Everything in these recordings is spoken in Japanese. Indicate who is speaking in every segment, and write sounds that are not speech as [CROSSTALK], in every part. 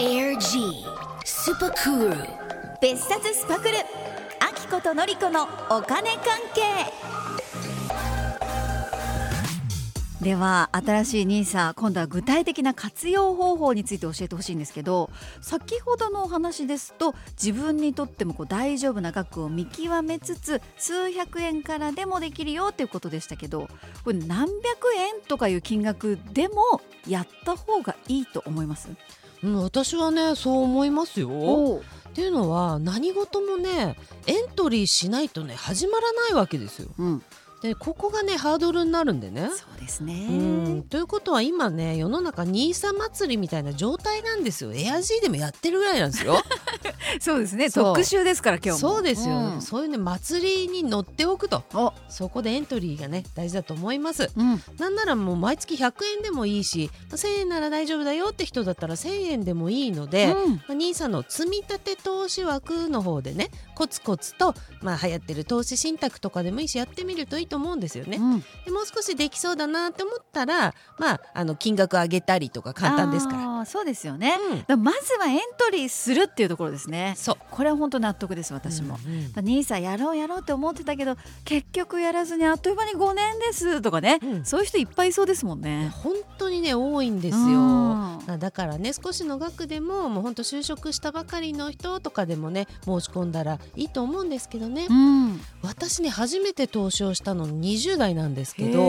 Speaker 1: Air G Super Cool
Speaker 2: 別冊スパクル。アキコとノリコのお金関係。では新しい NISA 今度は具体的な活用方法について教えてほしいんですけど先ほどのお話ですと自分にとってもこう大丈夫な額を見極めつつ数百円からでもできるよっていうことでしたけどこれ何百円とかいう金額でもやった方がいいと思います？
Speaker 3: うん、私はねそう思いますよ。
Speaker 2: お
Speaker 3: っていうのは何事もねエントリーしないとね始まらないわけですよ。
Speaker 2: うん、
Speaker 3: でここがねハードルになるんでね。
Speaker 2: そうですね
Speaker 3: うんということは今ね世の中 NISA 祭りみたいな状態なんですよエアジーでもやってるぐらいなんですよ [LAUGHS]
Speaker 2: そうですね。特集ですから今日も。
Speaker 3: そうですよ、
Speaker 2: うん。
Speaker 3: そういうね祭りに乗っておくと
Speaker 2: お。
Speaker 3: そこでエントリーがね大事だと思います。
Speaker 2: うん。
Speaker 3: なんならもう毎月100円でもいいし1000円なら大丈夫だよって人だったら1000円でもいいので、
Speaker 2: うん。
Speaker 3: まあ NISA の積み立て投資枠の方でねコツコツと、まあ、流行ってる投資信託とかでもいいしやってみるといいと思うんですよね。
Speaker 2: うん。
Speaker 3: でもう少しできそうだなって思ったら、まあ、あの金額上げたりとか簡単ですから。
Speaker 2: そうですよね、まずはエントリーするっていうところですね。
Speaker 3: そう。
Speaker 2: これは本当納得です私も、
Speaker 3: うんうん。
Speaker 2: ニーサやろうやろうって思ってたけど結局やらずにあっという間に5年ですとかね、
Speaker 3: うん。
Speaker 2: そういう人いっぱいいそうですもんね。
Speaker 3: 本当にね多いんです
Speaker 2: う
Speaker 3: よ。
Speaker 2: ん
Speaker 3: だからね少しの額でももう本当就職したばかりの人とかでもね申し込んだらいいと思うんですけどね、
Speaker 2: うん、
Speaker 3: 私ね初めて投資をしたの20代なんですけど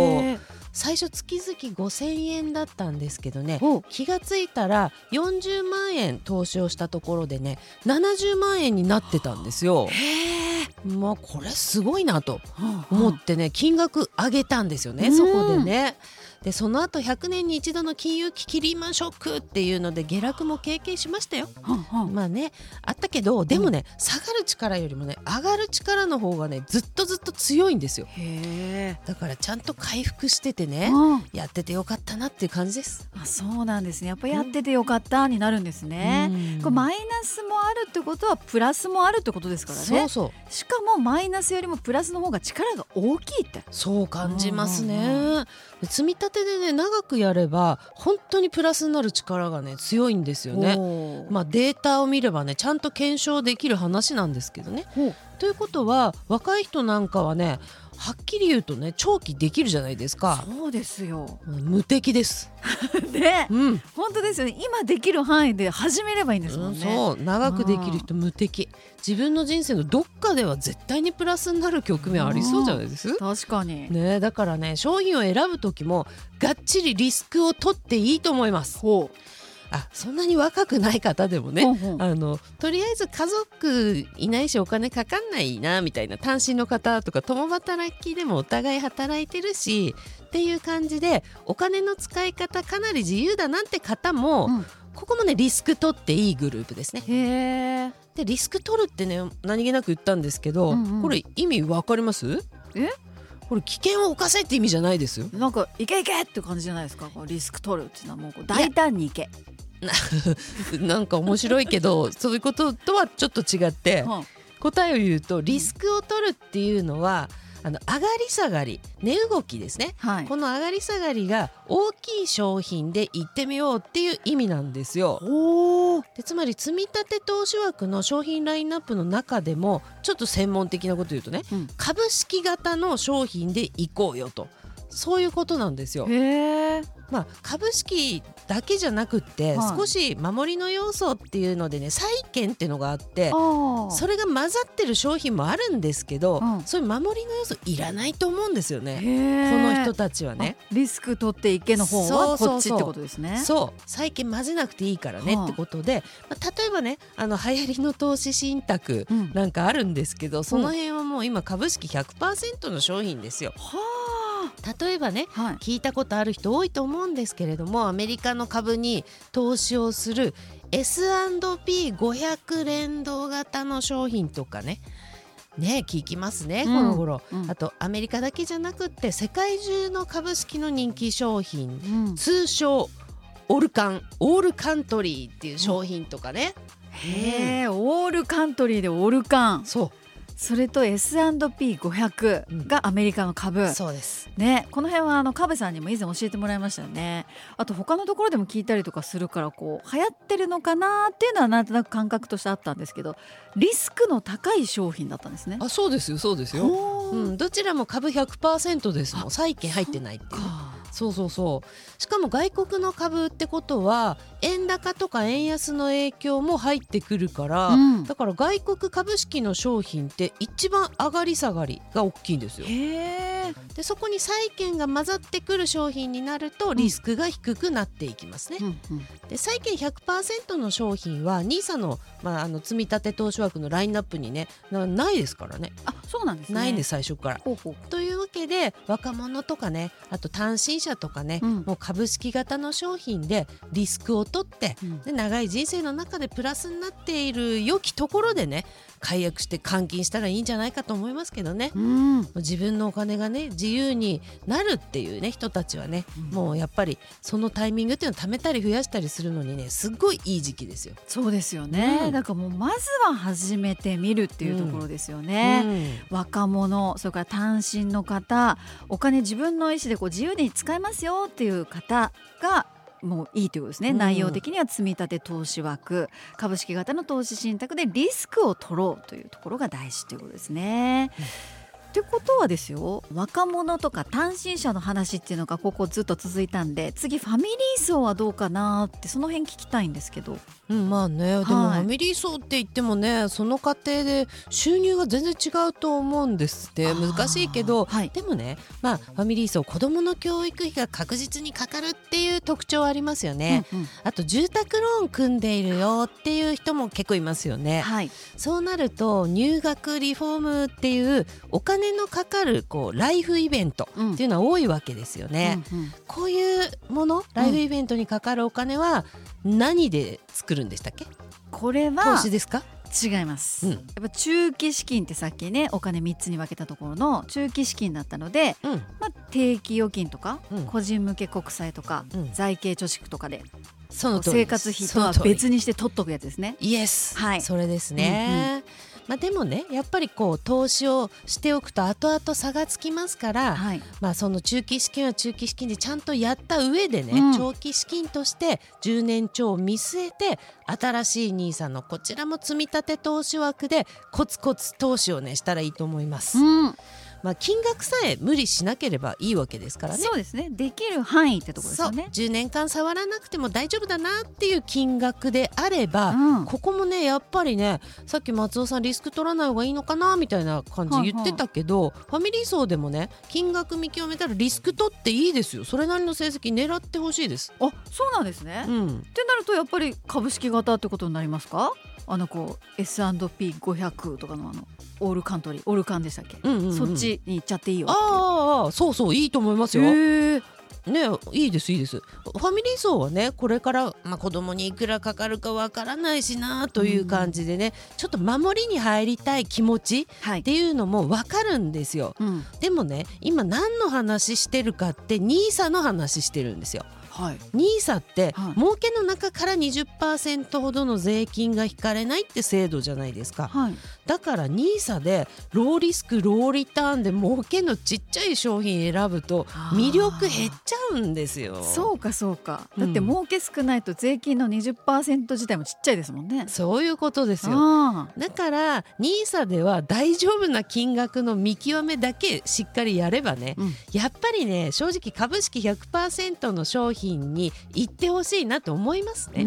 Speaker 3: 最初月々5000円だったんですけどね
Speaker 2: お
Speaker 3: 気がついたら40万円投資をしたところでね70万円になってたんですよ。まあこれすごいなと思ってね金額上げたんですよね、
Speaker 2: うん
Speaker 3: そこでね。でその後100年に一度の金融危機リーマンショックっていうので下落も経験しましたよ。
Speaker 2: うんうん。
Speaker 3: まあねあったけどでもね、下がる力よりもね上がる力の方がねずっとずっと強いんですよ。
Speaker 2: へ
Speaker 3: だからちゃんと回復してて
Speaker 2: え、
Speaker 3: ね
Speaker 2: うん。
Speaker 3: やっててよかったなっていう感じです。
Speaker 2: あそうなんですね。やっぱやっててよかったになるんですね。
Speaker 3: うん。
Speaker 2: これマイナスもあるってことはプラスもあるってことですからね。
Speaker 3: そうそう。
Speaker 2: しかもマイナスよりもプラスの方が力が大きいって。
Speaker 3: そう感じますね、
Speaker 2: うん
Speaker 3: 積み立てでね長くやれば本当にプラスになる力がね強いんですよね。まあデータを見ればねちゃんと検証できる話なんですけどね。ということは若い人なんかはねはっきり言うとね長期できるじゃないですか。
Speaker 2: そうですよ。
Speaker 3: うん無敵です。[LAUGHS]
Speaker 2: ね、
Speaker 3: うん。
Speaker 2: 本当ですよね。今できる範囲で始めればいいんですもんね。
Speaker 3: そう。長くできる人無敵自分の人生のどっかでは絶対にプラスになる局面ありそうじゃないです？
Speaker 2: 確かに。
Speaker 3: ねだからね商品を選ぶ時もがっちりリスクを取っていいと思います。
Speaker 2: ほ
Speaker 3: あそんなに若くない方でも
Speaker 2: う。
Speaker 3: ね
Speaker 2: ほうほう
Speaker 3: あのとりあえず家族いないしお金かかんないなみたいな単身の方とか共働きでもお互い働いてるしっていう感じでお金の使い方かなり自由だなんて方も、
Speaker 2: うん
Speaker 3: ここもねリスク取っていいグループですね。でリスク取るってね何気なく言ったんですけど、
Speaker 2: うんうん
Speaker 3: これ意味わかります？
Speaker 2: え？
Speaker 3: これ危険を冒せって意味じゃないですよ。
Speaker 2: なんかいけいけって感じじゃないですか？リスク取るっていうのはもう大胆にいけ。[LAUGHS]
Speaker 3: なんか面白いけど [LAUGHS] そういうこととはちょっと違って
Speaker 2: うん
Speaker 3: 答えを言うとリスクを取るっていうのはあの上がり下がり値動きですね
Speaker 2: はい。
Speaker 3: この上がり下がりが大きい商品で行ってみようっていう意味なんですよ。でつまり積み立て投資枠の商品ラインナップの中でもちょっと専門的なこと言うとね
Speaker 2: うん
Speaker 3: 株式型の商品で行こうよとそういうことなんですよ。
Speaker 2: へえ。
Speaker 3: まあ、株式だけじゃなくって、
Speaker 2: はい
Speaker 3: 少し守りの要素っていうのでね債券っていうのがあって。それが混ざってる商品もあるんですけど、
Speaker 2: うん
Speaker 3: そういう守りの要素いらないと思うんですよね。この人たちはね。
Speaker 2: あリスク取っていけの方はこっちってことですね。
Speaker 3: そう債券混ぜなくていいからね
Speaker 2: はあ
Speaker 3: ってことで、まあ、例えばねあの流行りの投資信託
Speaker 2: うん
Speaker 3: なんかあるんですけど、その辺はもう今株式100%の商品ですよ。
Speaker 2: は
Speaker 3: 例えばね
Speaker 2: あ。はい。
Speaker 3: 聞いたことある人多いと思うんですけれどもアメリカの株に投資をする S&P500 連動型の商品とかねね聞きますね、
Speaker 2: うん
Speaker 3: この頃、
Speaker 2: うん
Speaker 3: あとアメリカだけじゃなくって世界中の株式の人気商品
Speaker 2: うん。
Speaker 3: 通称オルカンオールカントリーっていう商品とかね、
Speaker 2: へえ。オールカントリーでオルカン。
Speaker 3: そう
Speaker 2: それと S&P500 がアメリカの株、
Speaker 3: そうです。
Speaker 2: ね、この辺はあのカさんにも以前教えてもらいましたよね。あと他のところでも聞いたりとかするからこう流行ってるのかなっていうのはなんとなく感覚としてあったんですけどリスクの高い商品だったんですね。
Speaker 3: あそうですよそうですよ、う。ん、どちらも株100%ですもん。債券入ってないっていうそうそうそう。しかも外国の株ってことは円高とか円安の影響も入ってくるから、
Speaker 2: うん。
Speaker 3: だから外国株式の商品って一番上がり下がりが大きいんですよ。でそこに債券が混ざってくる商品になるとリスクが低くなっていきますね、
Speaker 2: うんうん。
Speaker 3: で債券100%の商品は NISA の,、まあ、あの積み立て投資枠のラインナップにねなないですからね。
Speaker 2: あそうなんですね。
Speaker 3: ないんです最初から。
Speaker 2: ほうほう。
Speaker 3: というわけで若者とかねあと単身者とかね、
Speaker 2: うん。
Speaker 3: もう株式型の商品でリスクを取って
Speaker 2: うん。
Speaker 3: で長い人生の中でプラスになっている良きところでね解約して換金したらいいんじゃないかと思いますけどね。
Speaker 2: うん。
Speaker 3: 自分のお金がね自由になるっていうね人たちはね、
Speaker 2: うん。
Speaker 3: もうやっぱりそのタイミングっていうのを貯めたり増やしたりするのにねすっごいいい時期ですよ。
Speaker 2: そうですよね、
Speaker 3: うん。
Speaker 2: だからもうまずは始めてみるっていうところですよね。
Speaker 3: うん。
Speaker 2: 若者それから単身の方お金自分の意思でこう自由に使えますよっていう方がもういいということですね、
Speaker 3: うん。
Speaker 2: 内容的には積み立て投資枠。株式型の投資信託でリスクを取ろうというところが大事ということですね。ってことはですよ若者とか単身者の話っていうのがここずっと続いたんで次ファミリー層はどうかなってその辺聞きたいんですけど。
Speaker 3: うん、まあねでもフ
Speaker 2: はい
Speaker 3: ァミリー層って言ってもねその過程で収入が全然違うと思うんですって難しいけど、
Speaker 2: はい。
Speaker 3: でもねまあファミリー層子どもの教育費が確実にかかるっていう特徴はありますよね、
Speaker 2: うんうん。
Speaker 3: あと住宅ローン組んでいるよっていう人も結構いますよね。
Speaker 2: はい。
Speaker 3: そうなると入学リフォームっていうお金のかかるこうライフイベント
Speaker 2: うん。
Speaker 3: っていうのは多いわけですよね、
Speaker 2: うんうん。
Speaker 3: こういうものライフイベントにかかるお金は何で作るんでしたっけ？
Speaker 2: これ
Speaker 3: 投
Speaker 2: は
Speaker 3: 資ですか？
Speaker 2: 違います、
Speaker 3: うん。
Speaker 2: やっぱ中期資金ってさっきねお金3つに分けたところの中期資金だったので、
Speaker 3: うん。
Speaker 2: まあ、定期預金とか、
Speaker 3: うん。
Speaker 2: 個人向け国債とか、
Speaker 3: うん。
Speaker 2: 財形貯蓄とかで
Speaker 3: その
Speaker 2: 生活費とは別にして取っとくやつですね。
Speaker 3: イエス、
Speaker 2: はい。
Speaker 3: それですね、まあでもねやっぱりこう投資をしておくと後々差がつきますから、
Speaker 2: はい、
Speaker 3: まあその中期資金は中期資金でちゃんとやった上でね、
Speaker 2: うん。
Speaker 3: 長期資金として10年超を見据えて新しい NISA のこちらも積み立て投資枠でコツコツ投資をねしたらいいと思います、
Speaker 2: うん、
Speaker 3: まあ金額さえ無理しなければいいわけですからね。
Speaker 2: そうですね。できる範囲ってところです
Speaker 3: そう。
Speaker 2: よね。
Speaker 3: 10年間触らなくても大丈夫だなっていう金額であれば、
Speaker 2: うん。
Speaker 3: ここもねやっぱりねさっき松尾さんリスク取らない方がいいのかなみたいな感じ言ってたけど、ファミリー層でもね金額見極めたらリスク取っていいですよ。それなりの成績狙ってほしいです。
Speaker 2: あそうなんですね、っ
Speaker 3: うん、
Speaker 2: てなるとやっぱり株式型ってことになりますか？あのこう S&P500 とかのあのオールカントリーオールカンでしたっけ、
Speaker 3: うんうんうん
Speaker 2: そっちに行っちゃっていいよ
Speaker 3: あーあーそうそういいと思いますよ。ねいいですいいです。ファミリー層はねこれから、まあ、子供にいくらかかるかわからないしなという感じでね、ちょっと守りに入りたい気持ち
Speaker 2: はい
Speaker 3: っていうのもわかるんですよ。
Speaker 2: うん
Speaker 3: でもね今何の話してるかって NISA の話してるんですよ。
Speaker 2: はい
Speaker 3: NISA って、
Speaker 2: はい
Speaker 3: 儲けの中から20%ほどの税金が引かれないって制度じゃないですか。
Speaker 2: はい
Speaker 3: だから NISA でローリスクローリターンで儲けのちっちゃい商品選ぶと魅力減っちゃうんですよ。
Speaker 2: そうかそうか
Speaker 3: うん
Speaker 2: だって儲け少ないと税金の20%自体もちっちゃいですもんね。
Speaker 3: そういうことですよ。
Speaker 2: あ
Speaker 3: だから NISA では大丈夫な金額の見極めだけしっかりやればね
Speaker 2: ーうん
Speaker 3: やっぱりね正直株式100%の商品に行ってほしいなと思いますね。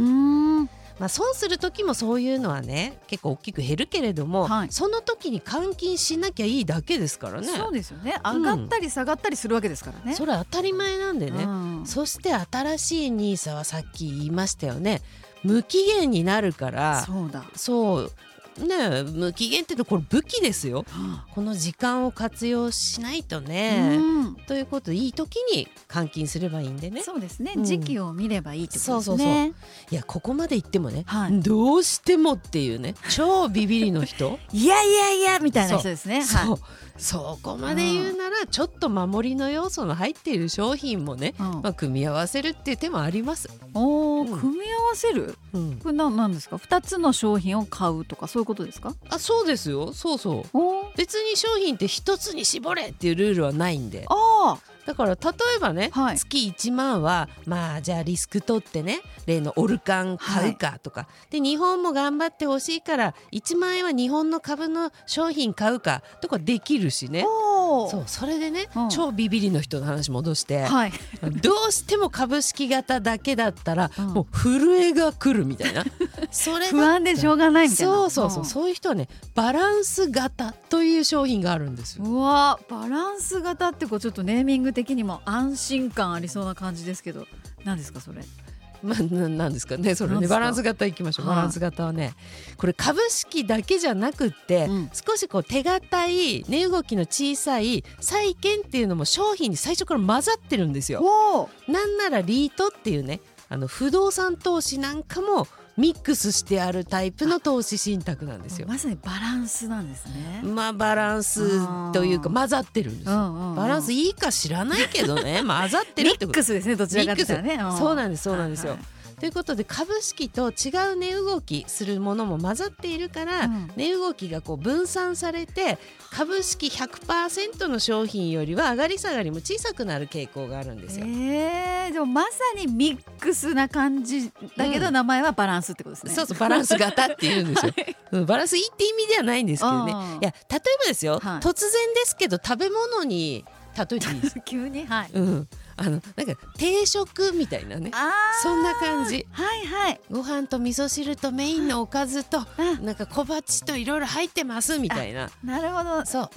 Speaker 3: まあ損する時もそういうのはね結構大きく減るけれども、
Speaker 2: はい
Speaker 3: その時に換金しなきゃいいだけですからね。
Speaker 2: そうですよね
Speaker 3: うん
Speaker 2: 上がったり下がったりするわけですからね。
Speaker 3: それ当たり前なんでね。
Speaker 2: うん
Speaker 3: そして新しい NISA はさっき言いましたよね無期限になるから
Speaker 2: そうだ。
Speaker 3: そうね無期限ってこれ武器ですよ。
Speaker 2: は
Speaker 3: この時間を活用しないと
Speaker 2: あ
Speaker 3: ね。
Speaker 2: うん。
Speaker 3: ということでいい時に換金すればいいんでね。
Speaker 2: そうですね。
Speaker 3: うん。
Speaker 2: 時期を見ればいいってことです
Speaker 3: そうそうそう。
Speaker 2: ね。
Speaker 3: いやここまで言ってもね、
Speaker 2: はい。
Speaker 3: どうしてもっていうね超ビビりの人。[LAUGHS]
Speaker 2: いやいやいやみたいな人ですね。
Speaker 3: そ
Speaker 2: は
Speaker 3: う。そこまで言うならちょっと守りの要素の入っている商品もね、まあ、組み合わせるっていう手もあります。
Speaker 2: お組み合わせる？
Speaker 3: うん。
Speaker 2: これななんですか？二つの商品を買うとかそういうことですか？
Speaker 3: あそうですよ。そうそう。
Speaker 2: お
Speaker 3: 別に商品って一つに絞れっていうルールはないんで。
Speaker 2: あ
Speaker 3: だから例えばね、
Speaker 2: はい。
Speaker 3: 月1万はまあじゃあリスク取ってね例のオルカン買うかとか、で日本も頑張ってほしいから1万円は日本の株の商品買うかとかできるし
Speaker 2: あ
Speaker 3: ねそう。それでね、
Speaker 2: うん。
Speaker 3: 超ビビリの人の話戻して、
Speaker 2: はい。[LAUGHS]
Speaker 3: どうしても株式型だけだったら、
Speaker 2: うん。
Speaker 3: もう震えが来るみたいな。[LAUGHS] それだ
Speaker 2: 不安でしょうがないみたいな。
Speaker 3: そうそうそう、
Speaker 2: ん。
Speaker 3: そういう人はねバランス型という商品があるんですよ。
Speaker 2: うわバランス型ってこうちょっとネーミング的にも安心感ありそうな感じですけど何ですかそれ？
Speaker 3: まあ、ななんですかね。それね。バランス型いきましょう。
Speaker 2: はい。
Speaker 3: バランス型はね。これ株式だけじゃなくって、
Speaker 2: うん。
Speaker 3: 少しこう手堅い値動きの小さい債券っていうのも商品に最初から混ざってるんですよ。なんならリートっていうねあの不動産投資なんかもミックスしてあるタイプの投資信託なんですよ。
Speaker 2: まさにバランスなんですね。
Speaker 3: まあバランスというか混ざってるんですよ。
Speaker 2: うんうんうん。
Speaker 3: バランスいいか知らないけどね。混ざってるってこと。
Speaker 2: ミックスですねどちらかって言ったらねん
Speaker 3: そうなんですそうなんですよ。
Speaker 2: はいはい
Speaker 3: ということで株式と違う値動きするものも混ざっているから、
Speaker 2: うん。
Speaker 3: 値動きがこう分散されて株式100%の商品よりは上がり下がりも小さくなる傾向があるんですよ。
Speaker 2: えー、でもまさにミックスな感じだけど、
Speaker 3: うん。
Speaker 2: 名前はバランスってことですね。
Speaker 3: そうそうバランス型って言うんですよ、うんバランスいいって意味ではないんですけどね。いや例えばですよ、
Speaker 2: はい。
Speaker 3: 突然ですけど食べ物に例えていいです。か、[LAUGHS]
Speaker 2: 急にはい。
Speaker 3: うん、あのなんか定食みたいなねそんな感じ
Speaker 2: はいはい。
Speaker 3: ご飯と味噌汁とメインのおかずと
Speaker 2: あ
Speaker 3: なんか小鉢といろいろ入ってますみたいな
Speaker 2: なるほど。なん
Speaker 3: そう
Speaker 2: か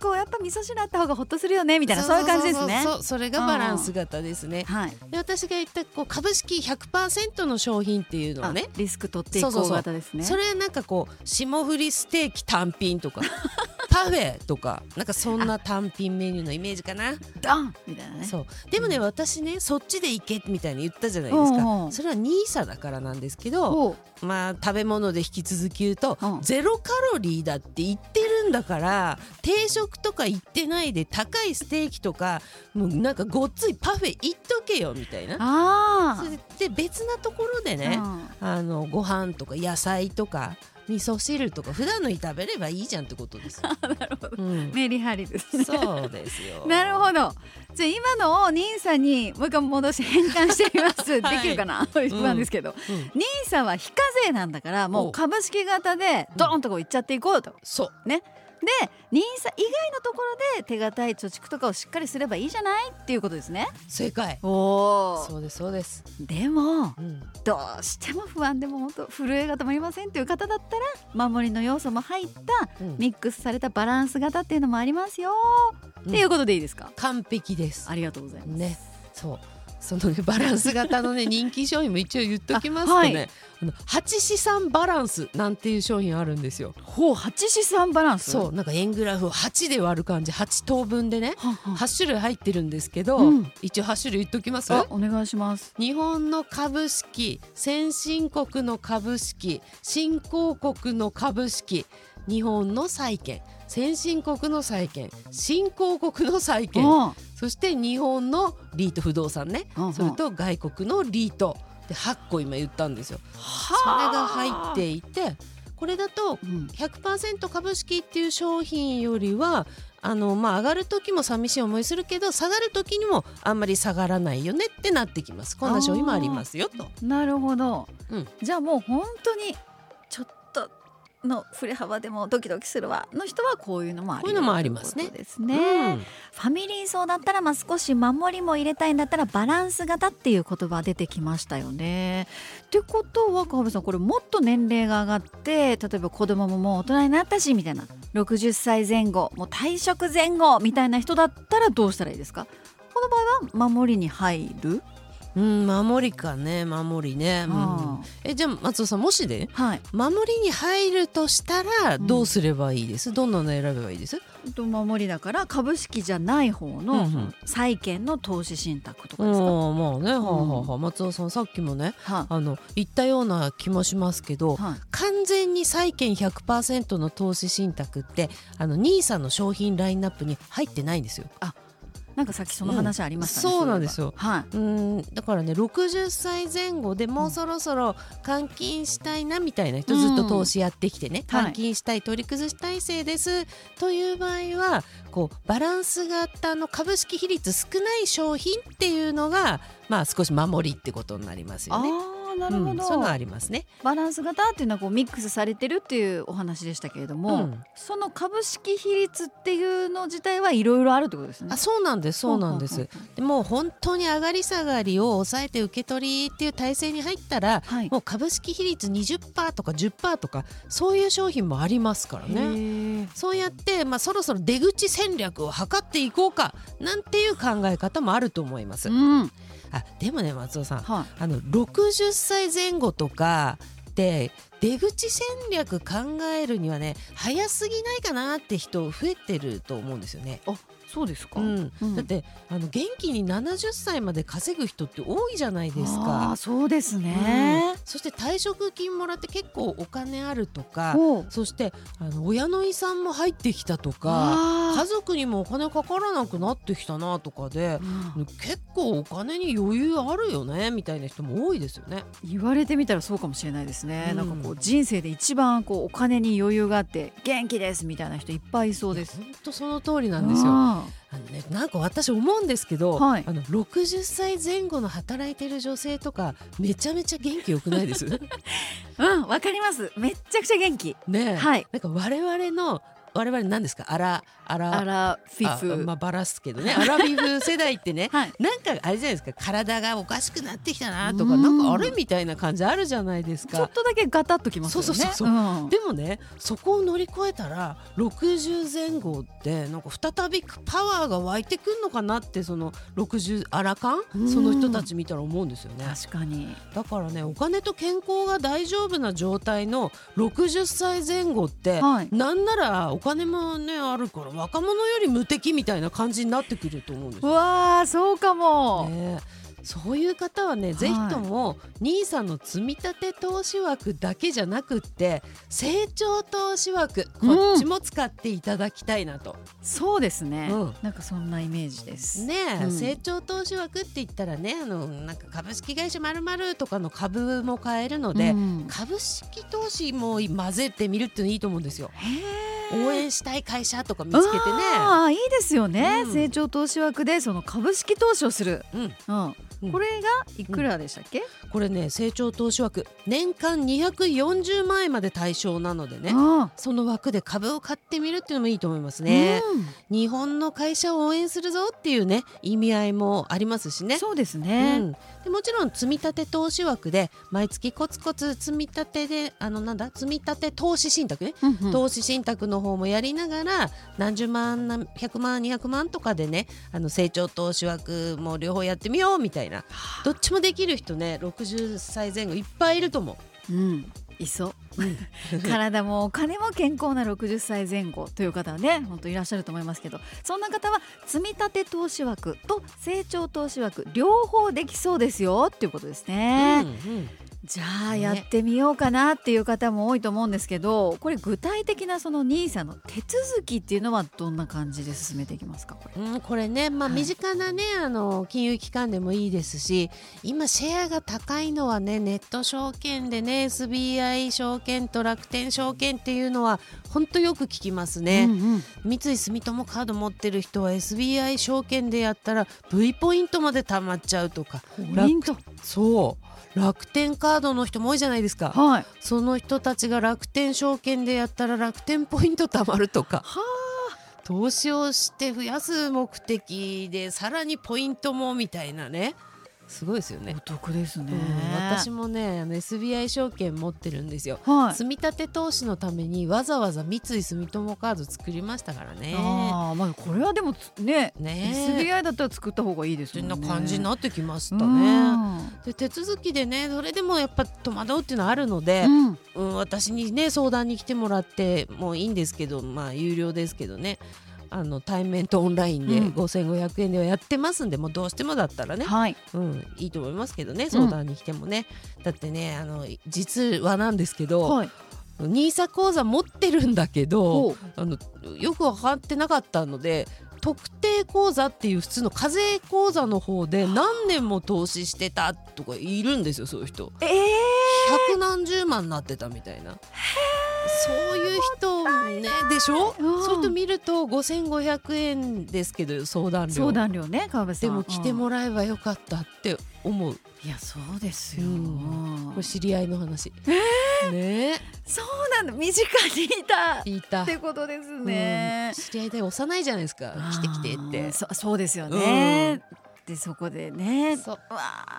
Speaker 2: こうやっぱ味噌汁あった方がほっとするよねみたいなそういう感じですね。
Speaker 3: そうそれがバランス型ですね
Speaker 2: はい。
Speaker 3: で私が言ったこう株式100%の商品っていうのはね
Speaker 2: あリスク取っていこう
Speaker 3: そうそうそう
Speaker 2: 型ですね。
Speaker 3: それはなんかこう霜降りステーキ単品とかパフェとかなんかそんな単品メニューのイメージかな？
Speaker 2: ダンみたいなね。
Speaker 3: そう。でもね私ねそっちで行けみたいに言ったじゃないですか。それは NISA だからなんですけど
Speaker 2: ほ
Speaker 3: まあ食べ物で引き続き言うと、
Speaker 2: うん。
Speaker 3: ゼロカロリーだって言ってるんだから定食とか行ってないで高いステーキとかもうなんかごっついパフェ行っとけよみたいな。
Speaker 2: あ
Speaker 3: それで別なところで
Speaker 2: あ。
Speaker 3: ね、
Speaker 2: うん。
Speaker 3: あのご飯とか野菜とか味噌汁とか普段のに食べればいいじゃんってことですよ。[LAUGHS]
Speaker 2: なるほど。
Speaker 3: うん、
Speaker 2: メリハリですね。
Speaker 3: そうですよ。[LAUGHS]
Speaker 2: なるほど。じゃあ今のをニーサにもう一回戻して変換してみます。[LAUGHS]
Speaker 3: はい
Speaker 2: できるかな？不安ですけど。
Speaker 3: うん
Speaker 2: ニーサは非課税なんだからも
Speaker 3: お
Speaker 2: う株式型でドーンとこういっちゃっていこうと。
Speaker 3: そう
Speaker 2: ね。でニーサ以外のところで手堅い貯蓄とかをしっかりすればいいじゃない？っていうことですね。
Speaker 3: 正解。
Speaker 2: お
Speaker 3: そうですそうです。
Speaker 2: でも
Speaker 3: うん、
Speaker 2: どうしても不安でも本当震えが止まりませんっていう方だったら守りの要素も入った
Speaker 3: うん
Speaker 2: ミックスされたバランス型っていうのもありますよ、っていうことでいいですか？
Speaker 3: 完璧です。
Speaker 2: ありがとうございます。
Speaker 3: ね、そう。そのねバランス型のね [LAUGHS] 人気商品も一応言っときますと
Speaker 2: あ
Speaker 3: ね、
Speaker 2: はい。
Speaker 3: あの八資産バランスなんていう商品あるんですよ。
Speaker 2: ほう八資産バランス？
Speaker 3: そうなんか円グラフを8で割る感じ8等分でね
Speaker 2: はんはん。
Speaker 3: 8種類入ってるんですけど、
Speaker 2: うん。
Speaker 3: 一応8種類言っときます？
Speaker 2: あお願いします。
Speaker 3: 日本の株式先進国の株式新興国の株式日本の債券先進国の債券新興国の債券
Speaker 2: あ
Speaker 3: そして日本のリート不動産ね。それと外国のリート。で8個今言ったんですよ。そ
Speaker 2: は
Speaker 3: れが入っていてこれだと
Speaker 2: うん。
Speaker 3: 100%株式っていう商品よりはあのまあ上がる時も寂しい思いするけど下がる時にもあんまり下がらないよねってなってきます。こんな商品もありますよと。
Speaker 2: なるほど、
Speaker 3: うん。
Speaker 2: じゃあもう本当にの振れ幅でもドキドキするわ。の人はこういうのもあり。
Speaker 3: こういうのもありますね。
Speaker 2: ですね、
Speaker 3: うん。
Speaker 2: ファミリー層だったらまあ少し守りも入れたいんだったらバランス型っていう言葉出てきましたよね。ってことは川辺さんこれもっと年齢が上がって例えば子供ももう大人になったしみたいな。60歳前後もう退職前後みたいな人だったらどうしたらいいですか？この場合は守りに入る、
Speaker 3: うん、守りかね守りね、うん。
Speaker 2: あ
Speaker 3: えじゃあ松尾さんもしね
Speaker 2: はい。
Speaker 3: 守りに入るとしたらどうすればいいです、どんなの選べばいいです？
Speaker 2: と守りだから株式じゃない方の
Speaker 3: うんうん。
Speaker 2: 債券の投資信託とか
Speaker 3: う
Speaker 2: ですか、
Speaker 3: んまあね、はあはあはあ。松尾さんさっきもね
Speaker 2: は
Speaker 3: あの言ったような気もしますけど、
Speaker 2: はい。
Speaker 3: 完全に債券100%の投資信託ってあの NISA の商品ラインナップに入ってないんですよ。
Speaker 2: なんかさっきその話ありましたね、
Speaker 3: うんそうなんですよ。
Speaker 2: はい。
Speaker 3: うんだからね60歳前後でもうそろそろ換金したいなみたいな人、
Speaker 2: うん。
Speaker 3: ずっと投資やってきてね、
Speaker 2: はい。
Speaker 3: 換金したい取り崩し体制です。という場合はこうバランス型の株式比率少ない商品っていうのがまあ少し守りってことになりますよね。
Speaker 2: なるほど、
Speaker 3: うん、そういうのありますね。
Speaker 2: バランス型っていうのはこうミックスされてるっていうお話でしたけれども、
Speaker 3: うん。
Speaker 2: その株式比率っていうの自体はいろいろあるってことですね。
Speaker 3: あそうなんですそうなんです。でもう本当に上がり下がりを抑えて受け取りっていう体制に入ったら
Speaker 2: はい。
Speaker 3: もう株式比率20%とか10%とかそういう商品もありますからね。そうやって、まあ、そろそろ出口戦略を図っていこうかなんていう考え方もあると思います。
Speaker 2: うん
Speaker 3: あでもね松尾さん
Speaker 2: はい
Speaker 3: あの60歳前後とかで出口戦略考えるにはね早すぎないかなって人増えてると思うんですよね。
Speaker 2: そうですか、
Speaker 3: うん。
Speaker 2: うん。
Speaker 3: だってあの元気に70歳まで稼ぐ人って多いじゃないです
Speaker 2: あ
Speaker 3: か
Speaker 2: ー。そうですね、
Speaker 3: そして退職金もらって結構お金あるとかそしてあの親の遺産も入ってきたとか
Speaker 2: あ
Speaker 3: 家族にもお金かからなくなってきたなとかで結構お金に余裕あるよねみたいな人も多いですよね。
Speaker 2: 言われてみたらそうかもしれないですね、
Speaker 3: うん。
Speaker 2: なんかこう人生で一番こうお金に余裕があって元気ですみたいな人いっぱいいそうです。
Speaker 3: 本当その通りなんですよ。
Speaker 2: あ
Speaker 3: あのね、なんか私思うんですけど、
Speaker 2: はい。
Speaker 3: あの60歳前後の働いてる女性とかめちゃめちゃ元気よくないです？
Speaker 2: ー [LAUGHS] うんわかります。めっちゃくちゃ元気。
Speaker 3: ねえ、
Speaker 2: はい。
Speaker 3: なんか我々の我々何ですか？アラアラ
Speaker 2: アラフィ
Speaker 3: あ
Speaker 2: フ、
Speaker 3: まあバラすけどね。アラフィフ世代ってね [LAUGHS]
Speaker 2: はい。
Speaker 3: なんかあれじゃないですか？体がおかしくなってきたなとか
Speaker 2: うん。
Speaker 3: なんかあれみたいな感じあるじゃないですか。
Speaker 2: ちょっとだけガタッときますよね。
Speaker 3: そうそうそうそう。
Speaker 2: うん。
Speaker 3: でもねそこを乗り越えたら60前後ってなんか再びパワーが湧いてくんのかなってその60アラカン
Speaker 2: うん。
Speaker 3: その人たち見たら思うんですよね。
Speaker 2: 確かに。
Speaker 3: だからねお金と健康が大丈夫な状態の60歳前後って、
Speaker 2: はい。
Speaker 3: なんならお金もねあるから若者より無敵みたいな感じになってくると思うんです。
Speaker 2: わーそうかも、
Speaker 3: ねそういう方はね、
Speaker 2: い。
Speaker 3: ぜひとも NISA の積み立て投資枠だけじゃなくって成長投資枠こっちも使っていただきたいなと。
Speaker 2: そうですね、
Speaker 3: うん。
Speaker 2: なんかそんなイメージです。
Speaker 3: ねえ、
Speaker 2: うん。
Speaker 3: 成長投資枠って言ったらねあのなんか株式会社まるとかの株も買えるので、
Speaker 2: うん。
Speaker 3: 株式投資も混ぜてみるっていうのいいと思うんですよ。
Speaker 2: へー
Speaker 3: 応援したい会社とか見つけてね。
Speaker 2: あーいいですよね、
Speaker 3: うん。
Speaker 2: 成長投資枠でその株式投資をする、
Speaker 3: うん、
Speaker 2: うん。
Speaker 3: うん。
Speaker 2: これがいくらでしたっけ、
Speaker 3: これね成長投資枠年間240万円まで対象なのでね
Speaker 2: あ
Speaker 3: その枠で株を買ってみるっていうのもいいと思います
Speaker 2: ー
Speaker 3: ね。
Speaker 2: うん。
Speaker 3: 日本の会社を応援するぞっていうね意味合いもありますしね。
Speaker 2: そうです
Speaker 3: う
Speaker 2: ね、
Speaker 3: ん、でもちろん積み立て投資枠で毎月コツコツ積み立てであのなんだ積み立て投資信託ね、
Speaker 2: うんうん。
Speaker 3: 投資信託の方もやりながら何十万何百万200万とかでねあの成長投資枠も両方やってみようみたいな。どっちもできる人ね60歳前後いっぱいいると思う。
Speaker 2: うん。いそ。う体もお金も健康な60歳前後という方はね本当いらっしゃると思いますけどそんな方は積立投資枠と成長投資枠両方できそうですよっていうことですね、
Speaker 3: うんうん。
Speaker 2: じゃあ
Speaker 3: ね
Speaker 2: やってみようかなっていう方も多いと思うんですけどこれ具体的なその NISA の手続きっていうのはどんな感じで進めていきますか？これ。
Speaker 3: うん、これね、まあ、
Speaker 2: はい。
Speaker 3: 身近なね、あの金融機関でもいいですし今シェアが高いのはねネット証券でね SBI 証券と楽天証券っていうのは本当よく聞きますね、
Speaker 2: うんうん。
Speaker 3: 三井住友カード持ってる人は SBI 証券でやったら V ポイントまで貯まっちゃうとか。
Speaker 2: ポイント。
Speaker 3: そう楽天カードの人も多いじゃないですか。
Speaker 2: はい。
Speaker 3: その人たちが楽天証券でやったら楽天ポイント貯まるとか。
Speaker 2: は
Speaker 3: 投資をして増やす目的でさらにポイントもみたいなねすごいですよね
Speaker 2: お。得ですね、
Speaker 3: うん私もね SBI 証券持ってるんですよ。
Speaker 2: はい
Speaker 3: 積み立て投資のためにわざわざ三井住友カード作りましたからね。
Speaker 2: ああまあこれはでもつね
Speaker 3: ね
Speaker 2: SBI だったら作った方がいいです
Speaker 3: そん
Speaker 2: もんね
Speaker 3: な感じになってきました
Speaker 2: う
Speaker 3: ね。
Speaker 2: ん
Speaker 3: で手続きでねそれでもやっぱ戸惑うっていうのはあるので、
Speaker 2: うん
Speaker 3: うん、私にね相談に来てもらってもいいんですけどまあ有料ですけどねあの対面とオンラインで
Speaker 2: うん。
Speaker 3: 5500円ではやってますんで、もうどうしてもだったらね、
Speaker 2: はい。
Speaker 3: うん、いいと思いますけどね相談に来てもね、だってねあの実はなんですけど、
Speaker 2: はい。
Speaker 3: NISA 口座持ってるんだけどあのよく分かってなかったので特定口座っていう普通の課税口座の方で何年も投資してたとかいるんですよそういう人。
Speaker 2: ええ
Speaker 3: 百何十万になってたみたいなそういう人ねでしょ、
Speaker 2: うん。
Speaker 3: そういう人見ると5500円ですけど相談料。
Speaker 2: 相談料ね川辺さん。
Speaker 3: でも来てもらえばよかったって思う、
Speaker 2: うんいやそうですよ、
Speaker 3: うん。これ知り合いの話、ね。
Speaker 2: そうなんだ。身近にいた。
Speaker 3: 聞いた。
Speaker 2: ってことですね。
Speaker 3: うん、知り合いで幼いじゃないですか。来て来てって。
Speaker 2: そそうですよね、でそこでね。わ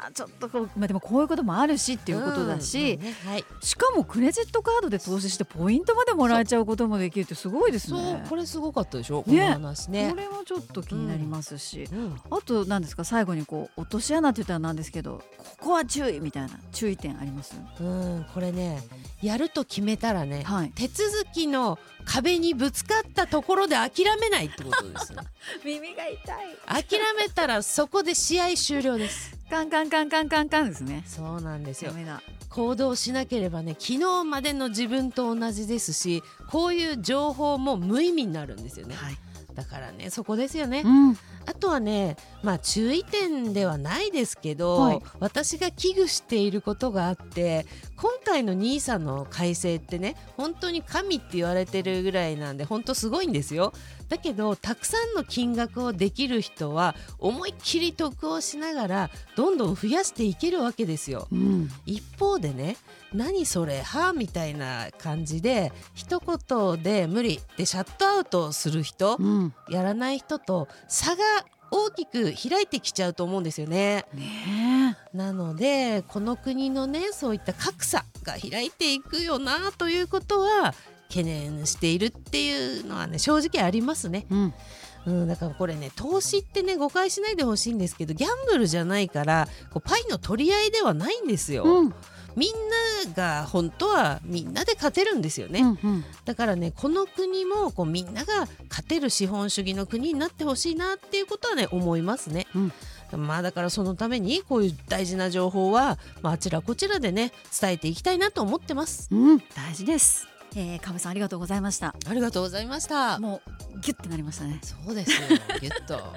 Speaker 2: ーちょっとこう、まあ、でもこういうこともあるしっていうことだし、
Speaker 3: うんまあねはい。
Speaker 2: しかもクレジットカードで投資してポイントまでもらえちゃうこともできるってすごいですね。
Speaker 3: これすごかったでしょ？こ
Speaker 2: ね
Speaker 3: の話ね。
Speaker 2: これもちょっと気になりますし、
Speaker 3: うん。
Speaker 2: あと何ですか最後にこう落とし穴って言ったらなんですけどここは注意みたいな注意点あります？
Speaker 3: うん、これねやると決めたらね、
Speaker 2: はい。
Speaker 3: 手続きの壁にぶつかったところで諦めないってことですね [LAUGHS]
Speaker 2: 耳が痛い。
Speaker 3: 諦めたらそこで試合終了です。
Speaker 2: カンカンカンカンカンカンですね。
Speaker 3: そうなんですよ。行動しなければね昨日までの自分と同じですしこういう情報も無意味になるんですよね。
Speaker 2: はい、
Speaker 3: だからねそこですよね。
Speaker 2: うん、
Speaker 3: あとはねまあ注意点ではないですけど、
Speaker 2: はい。
Speaker 3: 私が危惧していることがあって今回の NISA の改正ってね本当に神って言われてるぐらいなんで本当すごいんですよ。だけどたくさんの金額をできる人は思いっきり得をしながらどんどん増やしていけるわけですよ。
Speaker 2: うん、
Speaker 3: 一方でね何それはみたいな感じで一言で無理でシャットアウトする人、
Speaker 2: うん、
Speaker 3: やらない人と差が大きく開いてきちゃうと思うんですよね。
Speaker 2: ね
Speaker 3: なのでこの国のねそういった格差が開いていくよなということは懸念しているっていうのはね正直ありますね。
Speaker 2: え、うん、
Speaker 3: うん、だからこれね投資ってね誤解しないでほしいんですけどギャンブルじゃないからこうパイの取り合いではないんですよ。
Speaker 2: うん、
Speaker 3: みんなが本当はみんなで勝てるんですよね。
Speaker 2: うん、うん、
Speaker 3: だからねこの国もこうみんなが勝てる資本主義の国になってほしいなっていうことはね思いますね。
Speaker 2: うん
Speaker 3: まあだからそのためにこういう大事な情報は、まあ、あちらこちらでね伝えていきたいなと思ってます。
Speaker 2: うん、大事です。えー、かぶさんありがとうございました。
Speaker 3: ありがとうございました。
Speaker 2: もうギュッてなりましたね。
Speaker 3: そうですよギュッと。はい。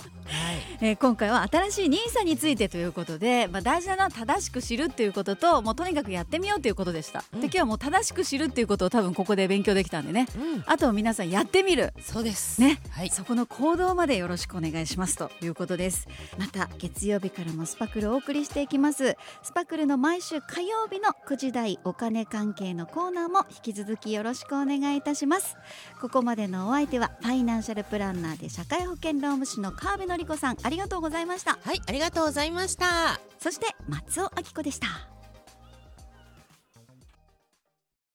Speaker 3: [LAUGHS]
Speaker 2: えー今回は新しい NISA についてということで、まあ、大事なのは正しく知るっていうことともうとにかくやってみようということでした、
Speaker 3: うん
Speaker 2: で今日はもう正しく知るっていうことを多分ここで勉強できたんでね
Speaker 3: うん。
Speaker 2: あとは皆さんやってみる
Speaker 3: そうです。
Speaker 2: ね、
Speaker 3: はい。
Speaker 2: そこの行動までよろしくお願いしますということですまた月曜日からもスパクルをお送りしていきますスパクルの毎週火曜日の9時台お金関係のコーナーも引き続きよろしくお願いいたしますここまでのお相手はファイナンシャルプランナーで社会保険労務士の川辺典子さんありがとうございました
Speaker 3: はい、ありがとうございました。
Speaker 2: そして松尾明子でした